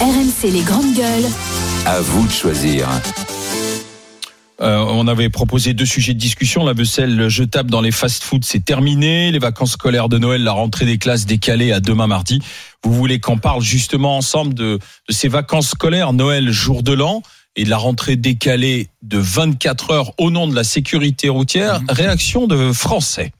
RMC les grandes gueules. À vous de choisir. Euh, on avait proposé deux sujets de discussion. La vaisselle jetable dans les fast-foods, c'est terminé. Les vacances scolaires de Noël, la rentrée des classes décalée à demain mardi. Vous voulez qu'on parle justement ensemble de, de ces vacances scolaires, Noël, jour de l'an, et de la rentrée décalée de 24 heures au nom de la sécurité routière. Réaction de Français.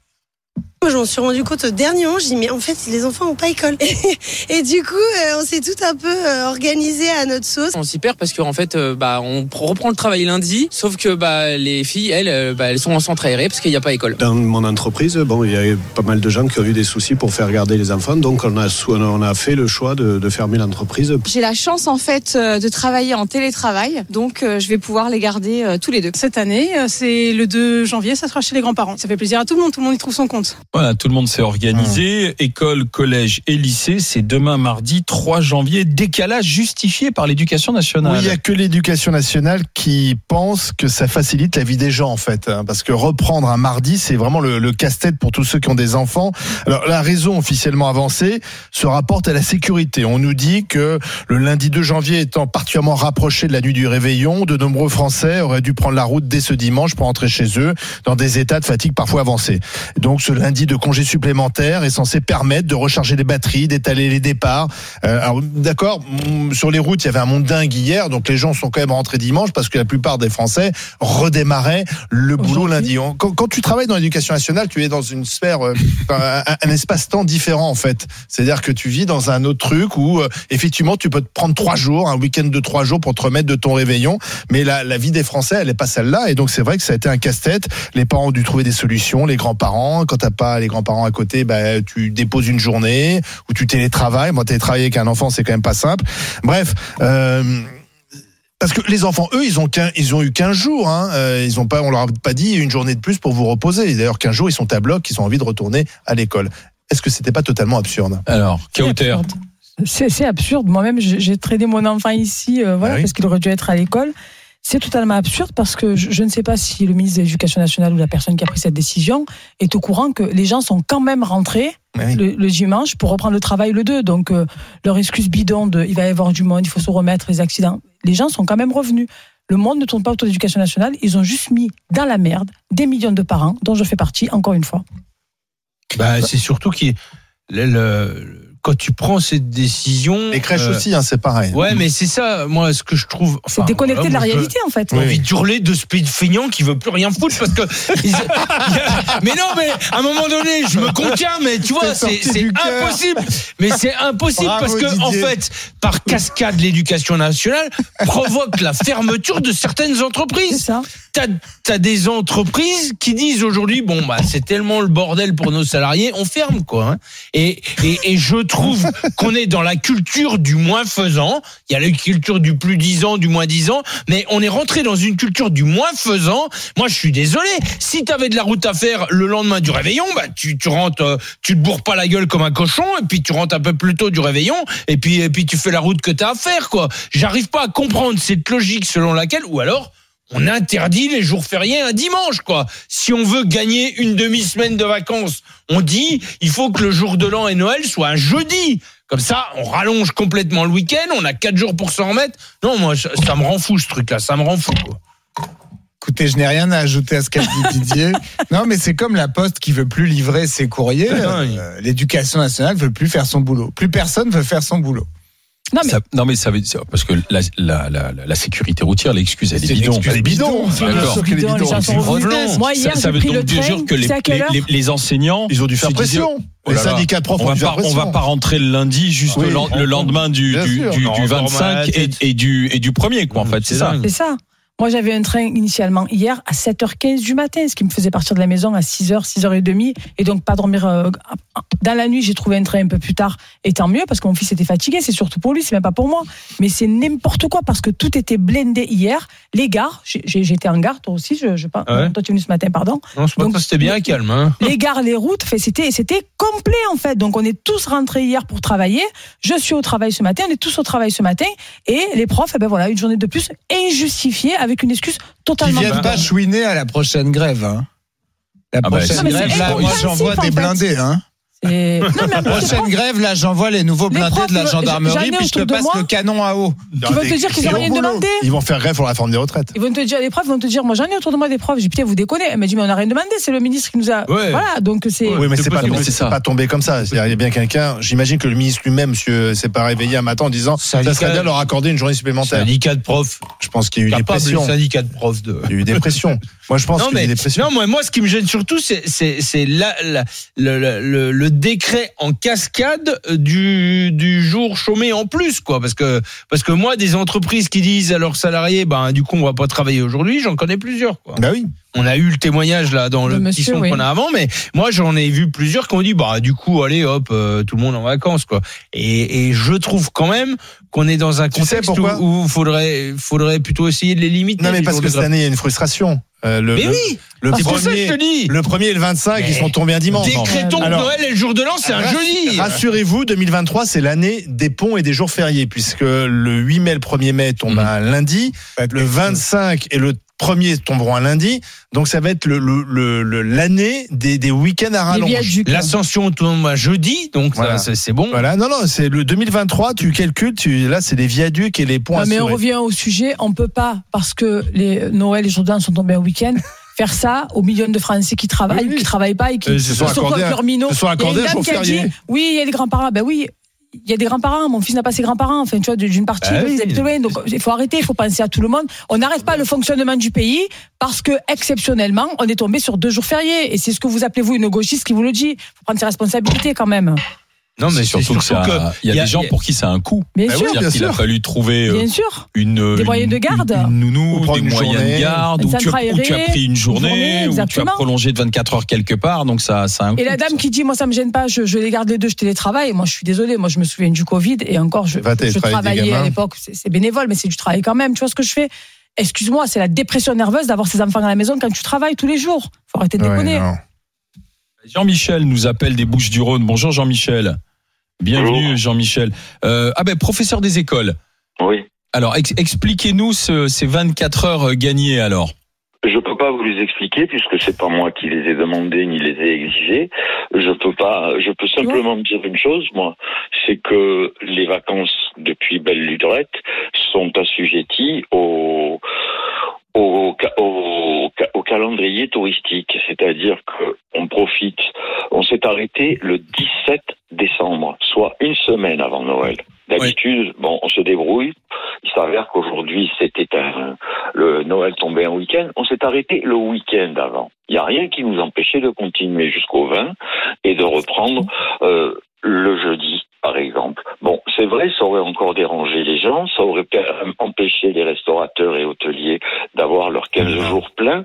Moi, je m'en suis rendu compte au dernier moment. J'ai dit, mais en fait, les enfants n'ont pas école. Et, et du coup, euh, on s'est tout un peu euh, organisé à notre sauce. On s'y perd parce qu'en fait, euh, bah, on pr- reprend le travail lundi, sauf que bah, les filles, elles, euh, bah, elles sont en centre aéré parce qu'il n'y a pas école. Dans mon entreprise, bon, il y a eu pas mal de gens qui ont eu des soucis pour faire garder les enfants, donc on a, on a fait le choix de, de fermer l'entreprise. J'ai la chance en fait de travailler en télétravail, donc euh, je vais pouvoir les garder euh, tous les deux. Cette année, c'est le 2 janvier, ça sera chez les grands-parents. Ça fait plaisir à tout le monde, tout le monde y trouve son compte. Voilà, tout le monde s'est organisé. École, collège et lycée, c'est demain mardi 3 janvier. Décalage justifié par l'éducation nationale. Oui, il n'y a que l'éducation nationale qui pense que ça facilite la vie des gens, en fait. hein, Parce que reprendre un mardi, c'est vraiment le, le casse-tête pour tous ceux qui ont des enfants. Alors, la raison officiellement avancée se rapporte à la sécurité. On nous dit que le lundi 2 janvier étant particulièrement rapproché de la nuit du réveillon, de nombreux Français auraient dû prendre la route dès ce dimanche pour rentrer chez eux dans des états de fatigue parfois avancés. Donc, ce lundi de congé supplémentaire est censé permettre de recharger les batteries, d'étaler les départs. Euh, alors, d'accord, mm, sur les routes, il y avait un monde dingue hier, donc les gens sont quand même rentrés dimanche parce que la plupart des Français redémarraient le boulot lundi. Quand, quand tu travailles dans l'éducation nationale, tu es dans une sphère, euh, un, un espace-temps différent en fait. C'est-à-dire que tu vis dans un autre truc où euh, effectivement tu peux te prendre trois jours, un week-end de trois jours pour te remettre de ton réveillon, mais la, la vie des Français, elle est pas celle-là, et donc c'est vrai que ça a été un casse-tête. Les parents ont dû trouver des solutions, les grands-parents. Quand t'as pas les grands-parents à côté, bah, tu déposes une journée ou tu télétravailles. Moi, télétravailler avec un enfant, c'est quand même pas simple. Bref. Euh, parce que les enfants, eux, ils ont qu'un, ils ont eu 15 jours. Hein. Euh, ils ont pas, on leur a pas dit une journée de plus pour vous reposer. D'ailleurs, 15 jours, ils sont à bloc, ils ont envie de retourner à l'école. Est-ce que c'était pas totalement absurde? Alors, Kauter. C'est absurde. Moi-même, j'ai j'ai traîné mon enfant ici, euh, voilà, Ah oui. parce qu'il aurait dû être à l'école. C'est totalement absurde parce que je, je ne sais pas si le ministre de l'Éducation nationale ou la personne qui a pris cette décision est au courant que les gens sont quand même rentrés Oui. le, le dimanche pour reprendre le travail le 2. Donc, euh, leur excuse bidon de il va y avoir du monde, il faut se remettre, les accidents. Les gens sont quand même revenus. Le monde ne tourne pas autour de l'éducation nationale. Ils ont juste mis dans la merde des millions de parents, dont je fais partie, encore une fois. Bah, c'est surtout que le, le- quand tu prends cette décision. Les crèches euh, aussi, hein, c'est pareil. Ouais, mais c'est ça, moi, ce que je trouve. C'est enfin, déconnecté voilà, de la réalité, en fait. J'ai envie d'hurler de ce pays de feignant qui veut plus rien foutre parce que. mais non, mais à un moment donné, je me contiens, mais tu vois, C'est c'est c'est impossible. Mais c'est impossible Bravo, parce que, en fait, par cascade, l'éducation nationale provoque la fermeture de certaines C'est entreprises. ça. T'as as des entreprises qui disent aujourd'hui, bon, bah, c'est tellement le bordel pour nos salariés, on ferme, quoi. hein. Et, et, et je trouve qu'on est dans la culture du moins faisant. Il y a la culture du plus disant, du moins disant, mais on est rentré dans une culture du moins faisant. Moi, je suis désolé. Si t'avais de la route à faire le lendemain du réveillon, bah, tu, tu rentres, euh, tu te bourres pas la gueule comme un cochon, et puis tu rentres un peu plus tôt du réveillon, et puis, et puis tu fais la route que t'as à faire, quoi. J'arrive pas à comprendre cette logique selon laquelle, ou alors, on interdit les jours fériés un dimanche, quoi. Si on veut gagner une demi-semaine de vacances, on dit il faut que le jour de l'an et Noël soit un jeudi. Comme ça, on rallonge complètement le week-end, on a quatre jours pour s'en remettre. Non, moi, ça, me rend fou, ce truc-là, ça me rend fou, quoi. Écoutez, je n'ai rien à ajouter à ce qu'a dit Didier. Non, mais c'est comme la Poste qui veut plus livrer ses courriers. Euh, L'éducation nationale veut plus faire son boulot. Plus personne veut faire son boulot. Non, mais Ça- non mais ça veut dire parce que la, la, la, la sécurité routière, l'excuse elle est C'est bidon. l'excuse Elle est bidon. D'accord. est. Moi, hier, ça, ça veut pris donc le dire que les, les, les- les enseignants Ils ont dû faire se disaient, pression. oh Les syndicats de profs on ont va pas, on va pression. pas rentrer le lundi juste Oui. le, len- le lendemain du, du, du, du en remet la 25 et, et du et du premier quoi en fait c'est ça. C'est ça. Moi, j'avais un train initialement hier à 7h15 du matin, ce qui me faisait partir de la maison à 6h, 6h30, et donc pas dormir. euh, dans la nuit, j'ai trouvé un train un peu plus tard, et tant mieux, parce que mon fils était fatigué, c'est surtout pour lui, c'est même pas pour moi. Mais c'est n'importe quoi, parce que tout était blindé hier. Les gares, j'étais en gare, toi aussi, je, je, pas- Ouais? toi tu es venu ce matin, pardon. Non, Donc, c'était bien calme, hein. les gares, les routes, c'était, c'était complet en fait. Donc on est tous rentrés hier pour travailler. Je suis au travail ce matin, on est tous au travail ce matin. Et les profs, eh ben voilà, une journée de plus injustifiée avec une excuse Qui totalement. viennent pas chouiner à la prochaine grève. Hein. La Ah bah, prochaine c'est grève, là, moi j'envoie en des blindés. Hein. C'est- Non, mais après, c'est Prochaine grève, là, j'envoie les nouveaux Les blindés profs, de la gendarmerie, puis je te passe moi. le canon à eau. Qui vont te dire qu'ils ont rien demandé. Ils vont faire grève pour la réforme des retraites. Ils vont te dire, les profs vont te dire, moi j'en ai autour de moi des profs. J'ai dit, putain, vous déconnez. Elle m'a dit, mais on n'a rien demandé, c'est le ministre qui nous a. Ouais. Voilà, donc c'est. Oui, mais c'est pas, pas tombé comme ça. Il y a bien quelqu'un, j'imagine que le ministre lui-même, monsieur, s'est pas réveillé un matin en disant, ça serait bien de leur accorder une journée supplémentaire. Syndicat de profs. Je pense qu'il y a eu des pressions. syndicat de profs de. Il y a eu des pressions. Moi, je pense qu'il y a eu des pressions. non moi moi ce qui me gêne surtout c'est le, décret en cascade du du jour chômé en plus quoi parce que parce que moi des entreprises qui disent à leurs salariés ben du coup on va pas travailler aujourd'hui j'en connais plusieurs quoi. Bah oui. On a eu le témoignage là dans Le le, petit monsieur, son oui. qu'on a avant mais moi j'en ai vu plusieurs qui ont dit bah du coup allez hop euh, tout le monde en vacances quoi. Et, et je trouve quand même qu'on est dans un Tu sais contexte où, où faudrait faudrait plutôt essayer de les limiter. Non, mais parce que cette année, il y a une frustration. Euh, le, Mais le- oui le c'est pour ça que je premier, te dis. le premier et le 25, ils sont tombés un dimanche. Décrétons que Alors, Noël et le jour de l'an, c'est un Rass- jeudi. Rassurez-vous, 2023, c'est l'année des ponts et des jours fériés, puisque le 8 mai, le 1er mai tombe Mhm. un lundi, le 25 et le 1er tomberont un lundi, donc ça va être le- le- le- le- l'année des, des week-ends à Les rallonge. L'ascension tombe un jeudi, donc Voilà. c'est bon. Voilà, non, non, c'est le 2023, tu calcules, tu, là, c'est les viaducs et les ponts Non, mais on revient au sujet. On peut pas, parce que les Noël et Jourdain sont tombés un week-end, faire ça aux millions de Français qui travaillent Oui, oui. ou qui travaillent pas et qui Euh, se sont accordés se sont accordés férié. oui, il y a des grands-parents. Ben oui. Il y a des grands-parents, mon fils n'a pas ses grands-parents, enfin, tu vois, d'une partie, oui. loin. Donc, il faut arrêter, il faut penser à tout le monde. On n'arrête pas le fonctionnement du pays parce que, exceptionnellement, on est tombé sur deux jours fériés. Et c'est ce que vous appelez, vous, une gauchiste qui vous le dit. Il faut prendre ses responsabilités quand même. Non, mais surtout que ça, il y a, des gens pour qui ça a un coût. Bien Bah sûr. bien qu'il a fallu trouver euh, Bien sûr. une Des moyens de garde. une, une nounou, des une moyens de garde, ou tu, as, centre ou tu as aérée, pris une journée, journée, ou tu as prolongé de 24 heures quelque part, donc ça, ça a un Et coût. la dame qui dit, moi, ça me gêne pas, je, je les garde les deux, je télétravaille. Moi, je suis désolée, moi, je me souviens du Covid et encore, je, travaillais à l'époque, c'est bénévole, mais c'est du travail quand même. Tu vois ce que je fais? Excuse-moi, c'est la dépression nerveuse d'avoir ses enfants à la maison quand tu travailles tous les jours. Faut arrêter de déconner. non. Jean-Michel nous appelle des Bouches du Rhône. Bonjour Jean-Michel. Bienvenue. Jean-Michel. Euh, ah ben professeur des écoles. Oui. Alors ex- expliquez-nous ce- ces 24 heures gagnées alors. Je peux pas vous les expliquer puisque c'est pas moi qui les ai demandés ni les ai exigés. Je peux pas. Je peux simplement me dire une chose, moi, c'est que les vacances depuis belle lurette sont assujetties au au, au, au calendrier touristique, c'est-à-dire que on profite. On s'est arrêté le 17 décembre, soit une semaine avant Noël. D'habitude, bon, on se débrouille. Il s'avère qu'aujourd'hui, c'était un, le Noël tombait un week-end. On s'est arrêté le week-end avant. Il n'y a rien qui nous empêchait de continuer jusqu'au 20 et de reprendre euh, le jeudi, par exemple. C'est vrai, ça aurait encore dérangé les gens, ça aurait empêché les restaurateurs et hôteliers d'avoir leurs 15 jours pleins,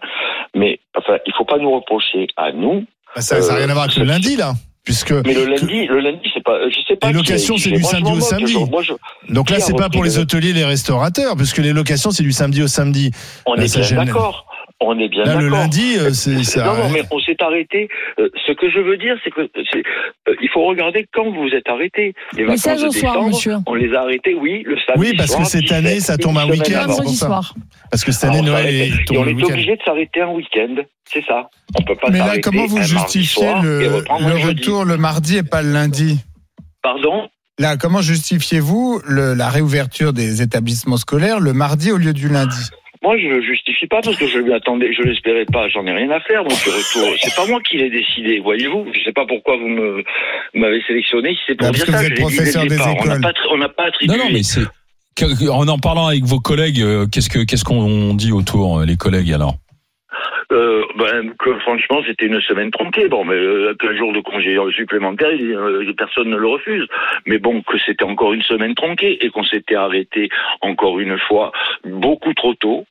mais enfin, il faut pas nous reprocher à nous. Bah, ça n'a rien à voir avec le lundi, là. Puisque Mais le lundi, le lundi, c'est pas, je sais pas. Les locations, c'est du Moi, samedi au samedi. je- moi, je- Donc là, c'est pas pour les le- hôteliers, les restaurateurs, puisque les locations, c'est du samedi au samedi. On Là, est bien d'accord. On est bien Là, d'accord. le lundi, euh, c'est ça. Non, non, mais on s'est arrêté. Euh, ce que je veux dire, c'est que euh, il faut regarder quand vous êtes arrêté. Les Le vacances 16 de soir, décembre, monsieur. on les a arrêtés, oui, le samedi Oui, parce soir, que cette 17, année, ça tombe un week-end. Parce que cette année, Alors, on Noël est Et tombe on le est obligé de s'arrêter un week-end, c'est ça. On peut pas Mais là, comment vous justifiez et le, le retour le mardi et pas le lundi Pardon? Là, comment justifiez-vous le- la réouverture des établissements scolaires le mardi au lieu du lundi? Moi, je le justifie pas parce que je lui attendais, je l'espérais pas. J'en ai rien à faire. Donc, ce retour, c'est pas moi qui l'ai décidé. Voyez-vous, je sais pas pourquoi vous me vous m'avez sélectionné. Si c'est pour Bah, dire parce que ça, vous je êtes l'ai dit dès professeur le des départ. On n'a écoles. pas, on n'a pas attribué. Non non mais c'est en en parlant avec vos collègues, euh, qu'est-ce que qu'est-ce qu'on dit autour euh, les collègues alors? Euh, ben, que franchement, c'était une semaine tronquée. Bon, mais euh, qu'un jour de congé supplémentaire, euh, personne ne le refuse. Mais bon, que c'était encore une semaine tronquée et qu'on s'était arrêté encore une fois beaucoup trop tôt.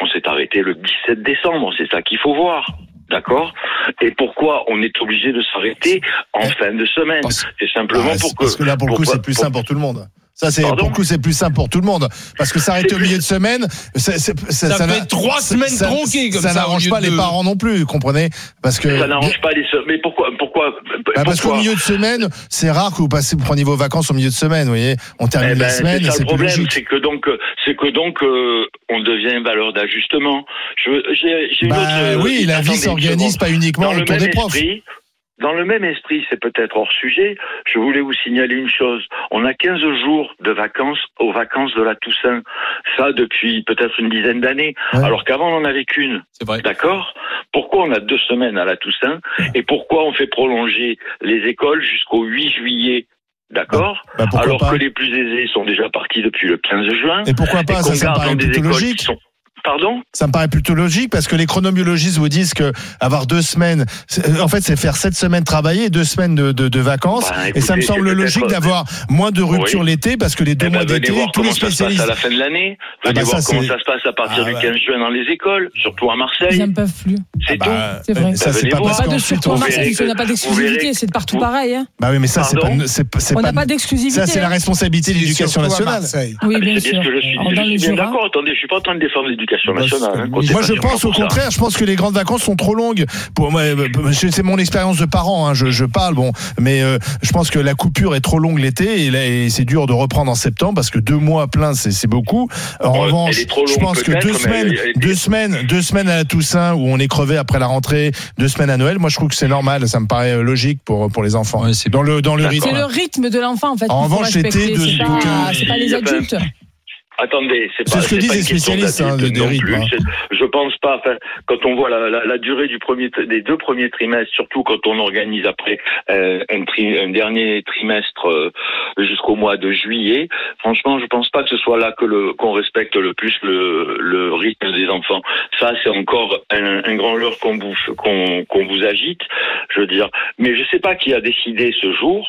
On s'est arrêté le 17 décembre. C'est ça qu'il faut voir. D'accord? Et pourquoi on est obligé de s'arrêter en fin de semaine? C'est simplement Ah, pour que. parce que là, pour le coup, c'est plus pour- simple pour tout le monde. Ça, c'est pour coup, c'est plus simple pour tout le monde. Parce que s'arrêter au milieu de semaine, c'est- ça, Ça n'a- fait trois ça- semaines ça- tronquées comme ça, Ça n'arrange pas de- les parents non plus, vous comprenez? Parce que Ça n'arrange pas les. Mais pourquoi Pourquoi Bah, parce qu'au milieu de semaine, c'est rare que vous passez, vous preniez vos vacances au milieu de semaine, vous voyez. On termine Eh ben, la semaine, c'est ça le problème, c'est que donc, c'est que donc, euh, on devient valeur d'ajustement. Je, j'ai, j'ai une Bah autre, euh, oui, la vie une s'organise pas uniquement Dans le autour des profs. esprit, dans le même esprit, c'est peut-être hors sujet, je voulais vous signaler une chose. On a 15 jours de vacances aux vacances de la Toussaint. Ça depuis peut-être une dizaine d'années. Alors qu'avant, on en avait qu'une. C'est vrai. D'accord? Pourquoi on a deux semaines à la Toussaint? Et pourquoi on fait prolonger les écoles jusqu'au 8 juillet? D'accord? Bah, pourquoi Alors que les plus aisés sont déjà partis depuis le 15 juin. Et pourquoi pas? Qu'on Ça, ça me paraît dans des plutôt écoles logique. qui sont... Pardon Ça me paraît plutôt logique parce que les chronobiologistes vous disent que avoir deux semaines, en fait, c'est faire sept semaines travailler et deux semaines de, de, de vacances. Bah, et ça me semble logique d'avoir moins de ruptures Oui. l'été parce que les deux Eh ben, mois d'été, tous les comment ça se passe spécialistes. à la fin de l'année. Ah Venez bah, voir ça, comment ça se passe à partir Ah du ouais. 15 juin dans les écoles, surtout à Ils Marseille. n'en peuvent plus. C'est Bah, tout. C'est vrai. Ça, c'est pas parce Pas de surtout on à vous Marseille, verrez parce qu'on n'a pas d'exclusivité, c'est de partout pareil. hein. Bah oui, mais ça, c'est pas, Pardon c'est pas, c'est On pas- n'a pas d'exclusivité. ça, c'est la hein. responsabilité de l'éducation nationale. Oui, Ah, mais bien sûr. ce que je suis, bien d'accord. Attendez, je suis pas en train de défendre l'éducation Bah, nationale. hein, Moi, je pense au contraire. Je pense que les grandes vacances sont trop longues. Pour moi, euh, c'est mon expérience de parent. Hein, je, je parle, bon, mais euh, je pense que la coupure est trop longue l'été et, là, et c'est dur de reprendre en septembre parce que deux mois pleins, c'est beaucoup. En revanche, je pense que deux semaines, elle- elle- deux semaines, deux semaines à la Toussaint où on est crevé après la rentrée, deux semaines à Noël. Moi, je trouve que c'est normal. Ça me paraît euh, logique pour pour les enfants. Ouais, c'est dans le dans le rythme. C'est le rythme de l'enfant en fait. En revanche, l'été, de- c'est pas, de- c'est pas les adultes. Attendez, c'est pas, ce que disent pas les spécialistes, hein, des non rythmes, plus. hein. Je pense pas. Enfin, quand on voit la, la, la durée du premier, des deux premiers trimestres, surtout quand on organise après euh, un, tri- un dernier trimestre euh, jusqu'au mois de juillet, franchement, je pense pas que ce soit là que le qu'on respecte le plus le, le rythme des enfants. Ça, c'est encore un, un grand leurre qu'on vous qu'on qu'on vous agite. Je veux dire, mais je sais pas qui a décidé ce jour.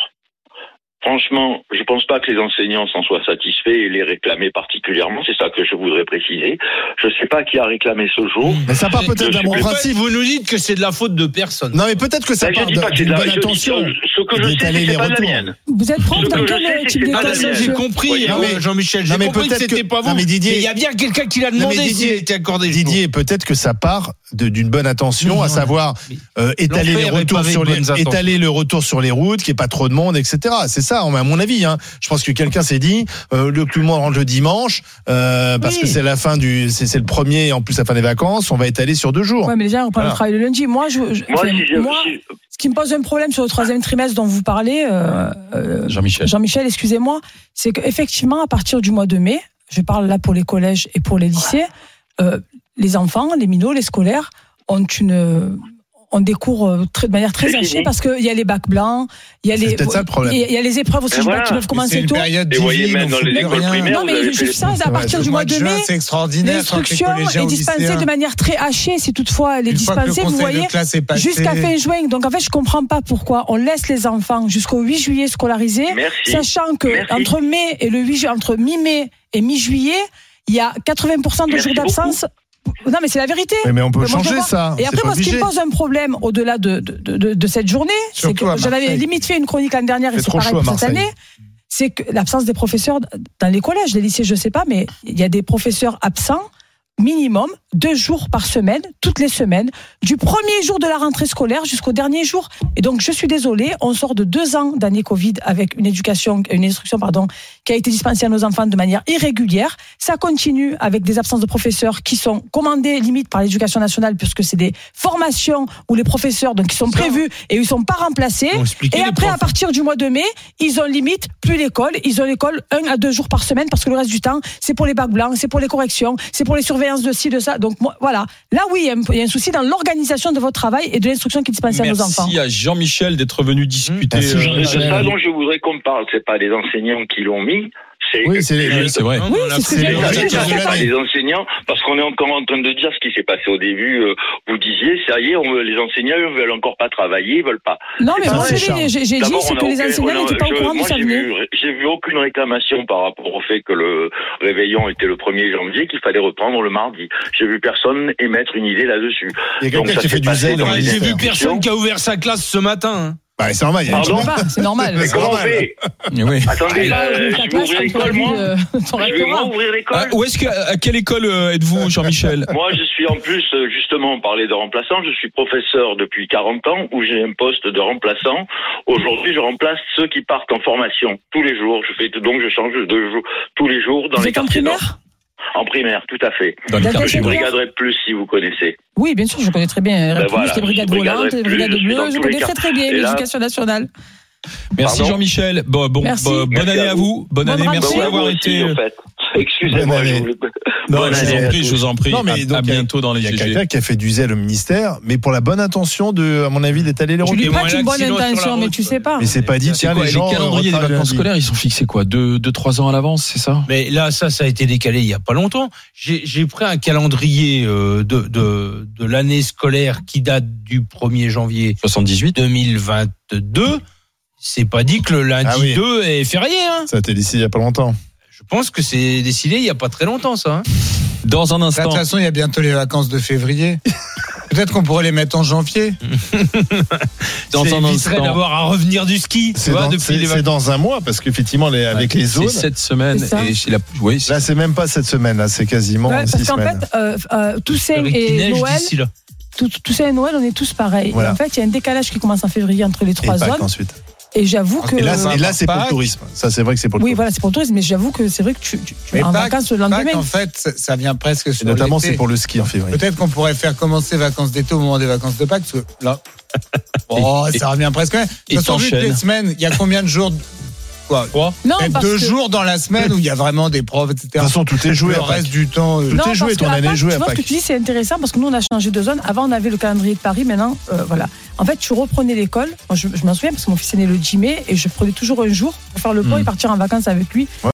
Franchement, je pense pas que les enseignants s'en soient satisfaits et les réclamer particulièrement. C'est ça que je voudrais préciser. Je sais pas qui a réclamé ce jour. Mais ça part peut-être d'un bon principe. Vous nous dites que c'est de la faute de personne. Non, mais peut-être que ça Ben, part d'une la- bonne intention. Ce que je sais, d'étaler c'est les que pas de la mienne. Vous êtes prof Ce dans quel type Ah, mienne. j'ai compris, mais- Jean-Michel. J'ai compris que c'était pas vous. mais Didier- il y a bien quelqu'un qui l'a demandé s'il accordé. Didier, peut-être que ça part de- d'une bonne intention, à savoir euh, étaler le retour sur les routes, qu'il n'y ait pas trop de monde, etc. C'est ça, à mon avis. Hein. Je pense que quelqu'un s'est dit, euh, le plus le monde rentre le dimanche, euh, parce Oui. que c'est la fin du, c'est le premier, et en plus la fin des vacances, on va étaler sur deux jours. Ouais, mais déjà, on reprend Voilà. le travail le lundi. Moi, je, je- Moi, si ce qui me pose un problème sur le troisième trimestre dont vous parlez, euh, euh, Jean-Michel. Jean-Michel, excusez-moi, c'est qu'effectivement, à partir du mois de mai, je parle là pour les collèges et pour les lycées, euh, les enfants, les minots, les scolaires ont une ont des cours euh, très, de manière très C'est hachée parce qu'il y a les bacs blancs, il y a C'est les peut-être ça le problème. il y a- il y a les épreuves aussi Ben voilà. qui peuvent C'est commencer tôt. Et voyez, même on dans les écoles primaires, Non, mais juste ça, C'est à partir du mois de mai, c'est les l'instruction est dispensée de manière très hachée, si toutefois elle est Une fois que le dispensée, vous voyez, jusqu'à fin juin. Donc en fait, je comprends pas pourquoi on laisse les enfants jusqu'au 8 juillet scolarisés, Merci. sachant que Merci. entre mai et le 8 ju- entre mi-mai et mi-juillet, il y a 80% de Merci jours d'absence. Non, mais c'est la vérité. Mais, mais on peut Mais changer ça. Et après, moi, ce qui me pose un problème au-delà de, de, de, de cette journée, c'est que j'en avais Marseille. limite fait une chronique l'année dernière et C'est pareil pour cette année. C'est que l'absence des professeurs dans les collèges, les lycées, je sais pas, mais il y a des professeurs absents minimum deux jours par semaine, toutes les semaines, du premier jour de la rentrée scolaire jusqu'au dernier jour. Et donc, je suis désolée, on sort de deux ans d'année Covid avec une éducation, une instruction, pardon, qui a été dispensée à nos enfants de manière irrégulière. Ça continue avec des absences de professeurs qui sont commandées limite par l'éducation nationale puisque c'est des formations où les professeurs, donc, qui sont prévus et ils sont pas remplacés. Et après, à partir du mois de mai, ils ont limite plus l'école. Ils ont l'école un à deux jours par semaine parce que le reste du temps, c'est pour les bacs blancs, c'est pour les corrections, c'est pour les surveillances de ci, de ça. Donc, moi, voilà. Là, oui, il y a un- il y, a un souci dans l'organisation de votre travail et de l'instruction qui est dispensée à nos enfants. Merci à Jean-Michel d'être venu discuter. Merci, euh, Jean-Michel. C'est ça dont je voudrais qu'on parle. C'est pas les enseignants qui l'ont mis. C'est Oui, c'est les- oui, c'est vrai. Oui, c'est les enseignants, parce qu'on est encore en train de dire ce qui s'est passé au début. euh, vous disiez, ça y est, on, les enseignants ne veulent encore pas travailler, ils veulent pas. Non, mais C'est moi, j'ai vrai, dit, que les enseignants n'étaient pas au courant de moi, ça j'ai vu, aucune réclamation par rapport au fait que le réveillon était le 1er janvier, qu'il fallait reprendre le mardi. J'ai vu personne émettre une idée là-dessus. Il y a Donc, quelqu'un ça qui fait du zèle. dans dans les les J'ai vu personne qui a ouvert sa classe ce matin. Bah, c'est normal. Pardon c'est normal. Mais comment on fait? Oui. Attendez, Pas euh, ouvrir je vais ouvrir l'école, moi ton Je vais ouvrir l'école Ah, où est-ce que, à quelle école euh, êtes-vous, Jean-Michel? Moi, je suis en plus, euh, justement, on parlait de remplaçant, je suis professeur depuis 40 ans, où j'ai un poste de remplaçant. Aujourd'hui, je remplace ceux qui partent en formation tous les jours. Je fais donc je change de jour tous les jours dans Vous les êtes en quartiers nord. En primaire, tout à fait. Dans les D'accord, quartiers. Je brigaderai plus si vous connaissez. Oui, bien sûr, je connais très bien. Ben Plus, voilà, les brigades volantes, les brigades bleues, je connais très très bien l'éducation nationale. Merci Jean-Michel. Bon, bon, Merci. bon, bonne Merci année à à vous. Bonne Bonne année. Merci d'avoir été. fait. Excusez-moi, Non, je vous en prie, je vous en prie. Non, mais À- donc, bientôt dans les Il y a quelqu'un qui a fait du zèle au ministère, mais pour la bonne intention de, à mon avis, d'étaler les Je routes. lui Et moi, prête une bonne intention, mais tu sais pas. Mais c'est pas dit, tiens, quoi les les gens. calendriers des vacances scolaires Ils sont fixés quoi Deux, deux, trois ans à l'avance, c'est ça? Mais là, ça, ça a été décalé il y a pas longtemps. J'ai j'ai pris un calendrier euh, de, de, de l'année scolaire qui date du 1er janvier 78. 2022. C'est pas dit que le lundi Ah oui. 2 est férié. Hein. Ça a été décidé il y a pas longtemps. Je pense que c'est décidé il y a pas très longtemps, ça. hein. Dans un Là, De instant. toute façon, il y a bientôt les vacances de février. Peut-être qu'on pourrait les mettre en janvier. Dans un instant. d'avoir à revenir du ski. C'est dans, un mois, parce qu'effectivement, les- avec les zones. C'est cette semaine. Et la, oui, Là, c'est même pas cette semaine, là, c'est quasiment Ouais, six parce qu'en semaines. fait, euh, euh, Toussaint et neige Noël, tout- Toussaint et Noël, on est tous pareils. Voilà. Et en fait, il y a un décalage qui commence en février entre les Et trois Pâques zones. ensuite. Et j'avoue que. Et là, c'est- et là, c'est pour le tourisme. Ça, c'est vrai que c'est pour le Oui, tourisme. voilà, c'est pour le tourisme, mais j'avoue que c'est vrai que tu, tu, tu Mais es en Pâques- vacances le lendemain. Pâques, en fait, ça- vient presque Et sur notamment, l'été. c'est pour le ski en février. Peut-être qu'on pourrait faire commencer vacances d'été au moment des vacances de Pâques, parce que là, oh, Et- ça revient presque. De et toute façon, les semaines, il y a combien de jours Quoi Non, parce deux que- jours dans la semaine où il y a vraiment des profs, etc. De toute façon, tout est joué Le reste du temps. euh, Tout Non, est joué, ton année est jouée Tu à vois ce que tu dis, c'est intéressant parce que nous, on a changé de zone. Avant, on avait le calendrier de Paris. Maintenant, euh, voilà. En fait, tu reprenais l'école. Moi, Je, je m'en souviens parce que mon fils est né le 10 mai et je prenais toujours un jour pour faire le pont Mm. et partir en vacances avec lui.